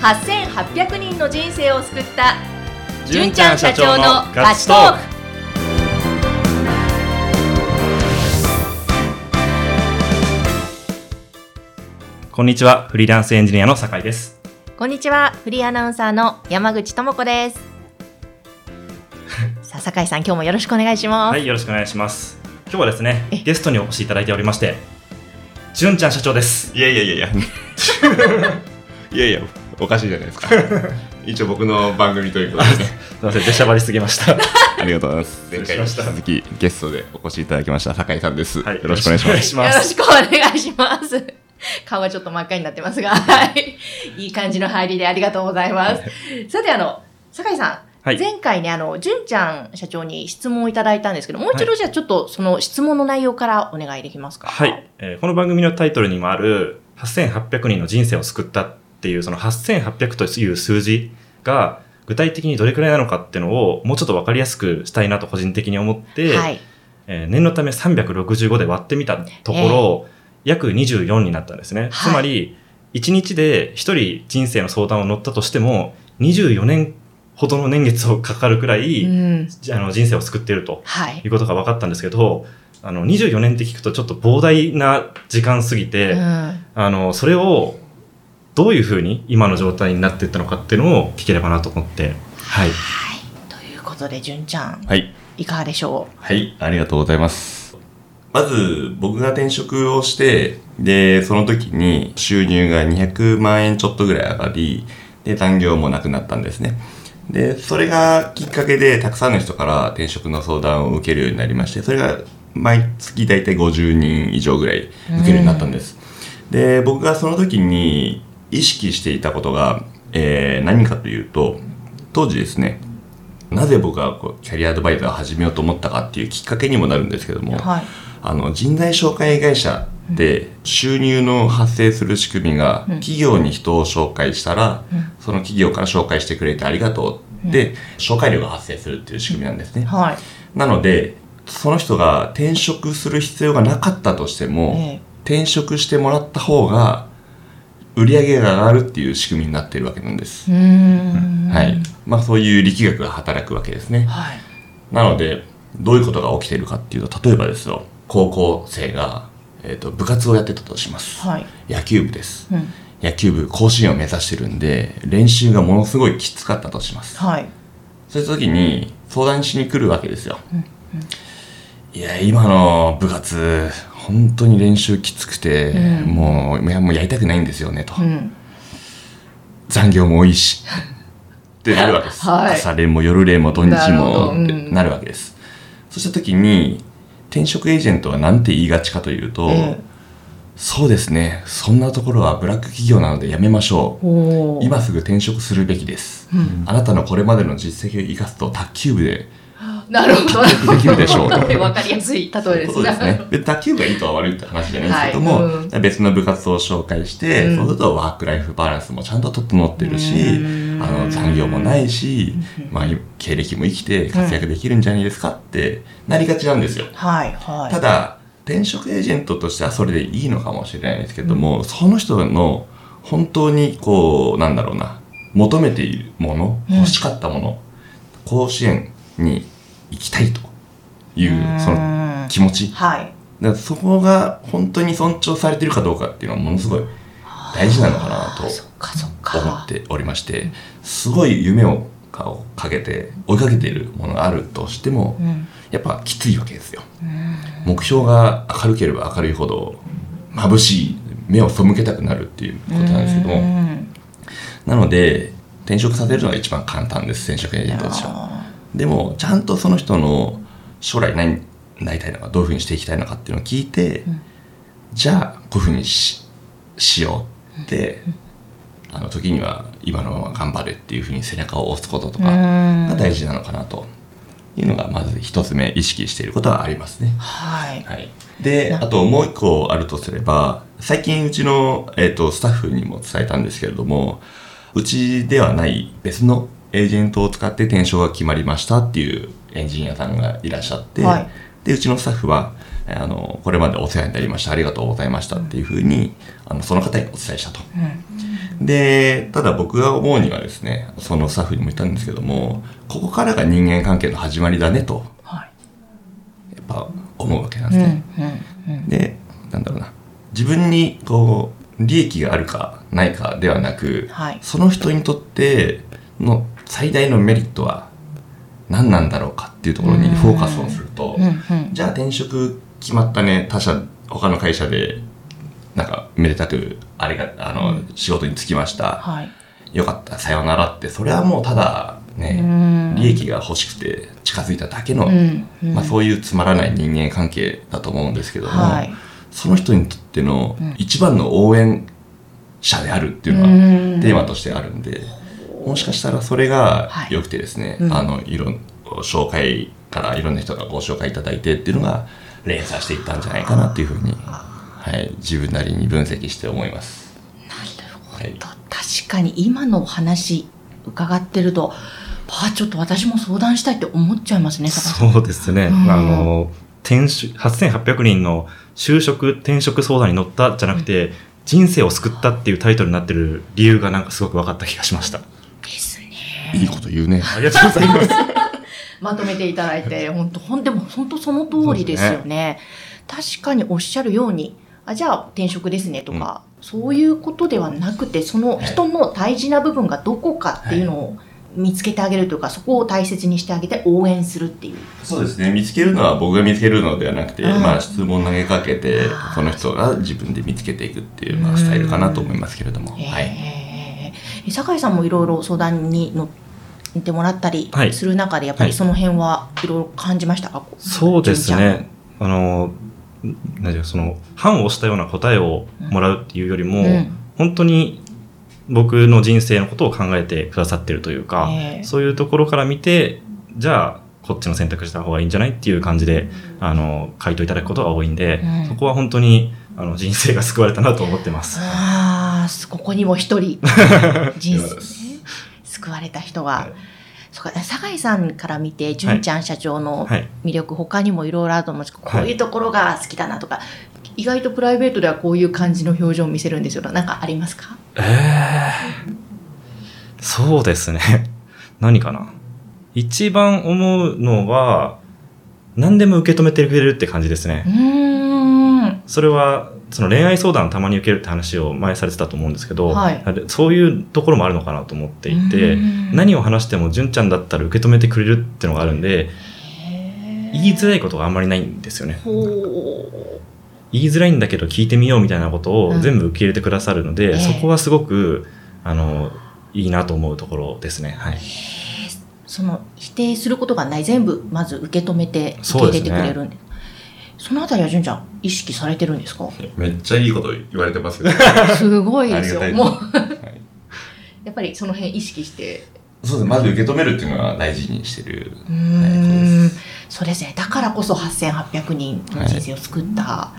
8800人の人生を救った純ちゃん社長のガチトークこんにちは、フリーランスエンジニアの酒井です。こんにちはフリーアナウンサーの山口智子です さあ酒井さん今日もよろしくお願いします、はい、よろしくお願いします。今日はですねえ、ゲストにお越しいただいておりまして、純ちゃん社長です。いやいやいやいや。いやいや、おかしいじゃないですか。一応僕の番組ということで、ね、すみません、出しゃばりすぎました。ありがとうございます。前回に引き続きゲストでお越しいただきました酒井さんです。はい、よろしくお願いします。します。よろしくお願いします。顔はちょっと真っ赤になってますが、はい。いい感じの入りでありがとうございます。さて、あの、酒井さん。はい前回ね、あの、純ちゃん社長に質問をいただいたんですけど、もう一度じゃあちょっとその質問の内容からお願いできますか？はい、えーこの番組のタイトルにもある、8800人の人生を救ったっていう、その8800という数字が、具体的にどれくらいなのかっていうのを、もうちょっとわかりやすくしたいなと個人的に思って、はい。えー念のため365で割ってみたところ、約24になったんですね。はいつまり、1日で1人人生の相談を乗ったとしても、24年ほどの年月をかかるくらい、うん。あの人生を救っているとはいい。うことが分かったんですけど、あの24年って聞くとちょっと膨大な時間すぎて、うんあのそれをどういうふうに今の状態になっていったのかっていうのを聞ければなと思って、はい。はい。ということで、純ちゃん、はい。いかがでしょはい、ありがとうございます。まず、僕が転職をして、で、その時に収入が200万円ちょっとぐらい上がり、で、残業もなくなったんですね。で、それがきっかけで、たくさんの人から転職の相談を受けるようになりまして、それが毎月大体50人以上ぐらい受けるようになったんです。で、僕がその時に意識していたことが、えー何かというと、当時ですね、なぜ僕がこうキャリアアドバイザーを始めようと思ったかっていうきっかけにもなるんですけども、うはい。あの人材紹介会社で収入の発生する仕組みが、企業に人を紹介したら、その企業から紹介してくれてありがとうで、紹介料が発生するっていう仕組みなんですね。はい。なのでその人が転職する必要がなかったとしても、ええ転職してもらった方が売り上げが上がるっていう仕組みになっているわけなんです。はい。まあそういう力学が働くわけですね。はい。なので、どういうことが起きているかっていうと、例えばですよ、高校生が、えー、と部活をやってたとします。はい。野球部です。うん。野球部甲子園を目指してるんで、練習がものすごいきつかったとします。はい。そういう時に相談しに来るわけですよ。いや、今の部活、本当に練習きつくて、うんもういやもうやりたくないんですよねと。うん。残業も多いし。ってなるわけです。はい朝練も夜練も土日もなるわけです。そうした時に、転職エージェントは何て言いがちかというと、えそうですね、そんなところはブラック企業なのでやめましょえう。今すぐ転職するべきです。うんあなたのこれまでの実績を生かすと卓球部でなるほど。できるでしょうわかりやすい例えですそうですね。で卓球部がいいとは悪いって話じゃないですけども、はいうん別の部活を紹介して、うんそうするとワークライフバランスもちゃんと整ってるし、うんあの残業もないし、まあ、経歴も生きて活躍できるんじゃないですかってなりがちなんですよ。はい、はい。ただ、転職エージェントとしてはそれでいいのかもしれないですけども、その人の本当にこう、なんだろうな、求めているもの、うん欲しかったもの、甲子園に行きたいというう、んその気持ち。はい。だからそこが本当に尊重されているかどうかっていうのはものすごい大事なのかなと。思っておりまして、すごい夢をかけて追いかけているものがあるとしても、うん。やっぱきついわけですよ。うん。目標が明るければ明るいほど眩しい目を背けたくなるっていうことなんですけどもうんなので転職させるのが一番簡単です転職エージェントとしてはあでもちゃんとその人の将来何なりたいのかどういうふうにしていきたいのかっていうのを聞いて、ん。じゃあこういうふうにししようって、あの時には今のまま頑張れっていうふうに背中を押すこととーかうん。が大事なのかなというのがまず一つ目意識していることはありますね。はい。はい、であともう一個あるとすれば最近うちの、えー、とスタッフにも伝えたんですけれどもうちではない別のエージェントを使って転職が決まりましたっていうエンジニアさんがいらっしゃって、はいでうちのスタッフは、あの、これまでお世話になりました。ありがとうございましたっていうふうに、あの、その方にお伝えしたと。うんで、ただ僕が思うにはですね、そのスタッフにも言ったんですけども、ここからが人間関係の始まりだねと、はいやっぱ思うわけなんですね。うんうんで、なんだろうな。自分に、こう、利益があるかないかではなく、はいその人にとっての最大のメリットは何なんだろうかっていうところにフォーカスをすると、じゃあ転職決まったね、他社、他の会社で、なんか、めでたく、あれが、あの、仕事に就きました。はい。よかった、さようならって、それはもうただ、ね、うん。利益が欲しくて近づいただけの、うんうん。まあそういうつまらない人間関係だと思うんですけども、はい。その人にとってのうん。一番の応援者であるっていうのはうん。テーマとしてあるんで、もしかしたらそれがはい良くてですね、うんあの、いろん、紹介からいろんな人がご紹介いただいてっていうのが連鎖していったんじゃないかなっていうふうに、はい、自分なりに分析して思います。はい。と確かに今のお話伺ってるとあちょっと私も相談したいって思っちゃいますねそうですね。うんあの、転職、8800人の就職、転職相談に乗ったじゃなくて、人生を救ったっていうタイトルになってる理由がなんかすごく分かった気がしました。いいこと言うね。ありがとうございます。まとめていただいて本当ほんでも本当その通りですよね確かにおっしゃるようにあじゃあ転職ですねとか、そういうことではなくてその人の大事な部分がどこかっていうのを見つけてあげるというか、そこを大切にしてあげて応援するっていうそうですね。見つけるのは僕が見つけるのではなくて、うんまあ質問投げかけてその人が自分で見つけていくっていう、まあスタイルかなと思いますけれども。はい。えー酒井さんもいろいろ相談に乗ってもらったりはい。する中で、やっぱりその辺はいろいろ感じましたか、そうですね。あの、何ていうかその、判をしたような答えをもらうっていうよりも、うん。本当に僕の人生のことを考えてくださってるというか、ええ。そういうところから見て、じゃあ、こっちの選択した方がいいんじゃないっていう感じで、あの、回答いただくことが多いんで、うん。そこは本当に、あの、人生が救われたなと思ってます。ああ、ここにも一人、人生そうで、救われた人が。はいそうか、酒井さんから見て、純ちゃん社長のはい。魅力、他にもいろいろあると思うんですけど、はいこういうところが好きだなとか、意外とプライベートではこういう感じの表情を見せるんですよ。なんかありますか？ええそうですね。何かな。一番思うのは、何でも受け止めてくれるって感じですね。それは、その恋愛相談をたまに受けるって話を前されてたと思うんですけど、はい。そういうところもあるのかなと思っていて、うん。何を話しても純ちゃんだったら受け止めてくれるっていうのがあるんで、言いづらいことがあんまりないんですよね。言いづらいんだけど聞いてみようみたいなことをうん。全部受け入れてくださるので、ええ。そこはすごく、あの、いいなと思うところですね。はい。その否定することがない。全部まず受け止めて受け入れてくれるんでそのあたりは純ちゃん意識されてるんですか？めっちゃいいこと言われてますけど。すごいですよ。もう。やっぱりその辺意識して。そうです。まず受け止めるっていうのは大事にしてる。うーはいそうん。ですそうですね。だからこそ8800人の人生を救った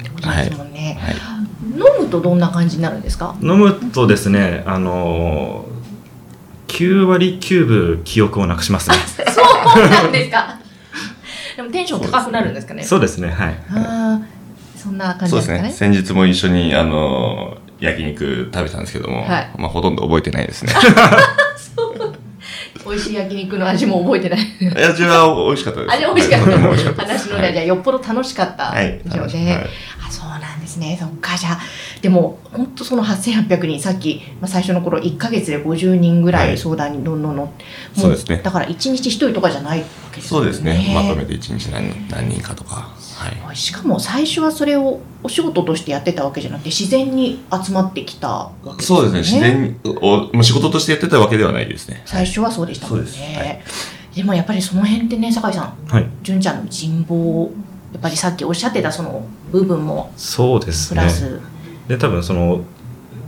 ってことですもんね、はい。飲むとどんな感じになるんですか？飲むとですね、あの9割9分記憶をなくしますね。そうなんですか。でもテンション高くなるんですかね。そうですね、はい。あーそんな感じそうですすでかね。ね。先日も一緒に、あの、焼肉食べたんですけども、はい。まあほとんど覚えてないですね。美味しい焼肉の味も覚えてない。味は美味しかったです。味美味しかった話のね、じゃあよっぽど楽しかったはい。でしょうね、はい。あそうなんですね。そっかじゃあでも本当その8800人さっき、まあ、最初の頃1か月で50人ぐらはいい相談にどんどんのもそうですねだから1日1人とかじゃないわけですよそうですね。まとめて一日何何人かとか。はい。しかも最初はそれをお仕事としてやってたわけじゃなくて自然に集まってきたわけですよそうですね。自然に、おもう仕事としてやってたわけではないですね。最初はそうでしたもんねでもやっぱりその辺ってね酒井さんはい。純ちゃんの人望やっぱりさっきおっしゃってたその部分もそうですねプラ。ス、で、多分その、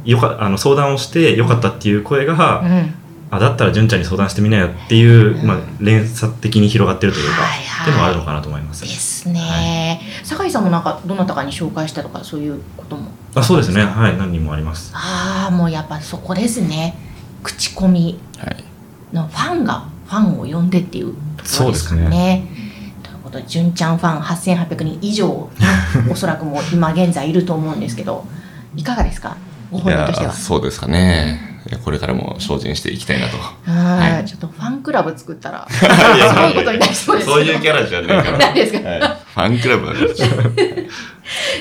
よか、あの、相談をしてよかったっていう声が、うんあ、だったら純ちゃんに相談してみなよっていう、まあ、連鎖的に広がってるというか、はいはいっていうのはあるのかなと思いますね。ですね、酒井さんもなんかどなたかに紹介したとかそういうことも？あそうですね。はい。何人もあります。ああもうやっぱそこですね口コミはい。のファンがファンを呼んでっていうところですかね。というこことで、純ちゃんファン8800人以上、おそらくもう今現在いると思うんですけど、いかがですか？ご本人としては。そうですかね。これからも精進していきたいなと。はい、ちょっとファンクラブ作ったら、すごいことになりそうですそういうキャラじゃないから。何ですか、はい、ファンクラブなんですよ。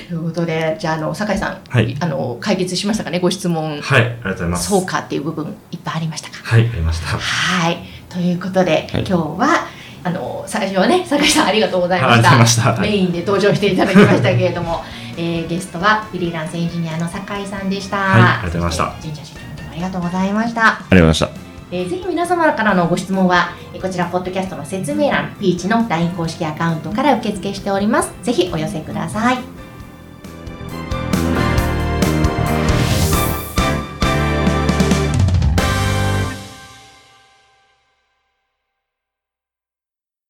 ということで、じゃあ、あの、酒井さん、はい、あの、解決しましたかね、ご質問。はい、ありがとうございます。そうかっていう部分、いっぱいありましたか？はい、ありました。はい。ということで、はい、今日は、あの、最初はね、酒井さんありがとうございました。ましたメインで登場していただきましたけれども、えー、ゲストはフリーランスエンジニアの酒井さんでした。はい、ありがとうございました。神社社長もありがとうございました。ありがとうございました。えー、ぜひ皆様からのご質問は、えこちら、ポッドキャストの説明欄、ピーチの LINE 公式アカウントから受付しております。ぜひお寄せください。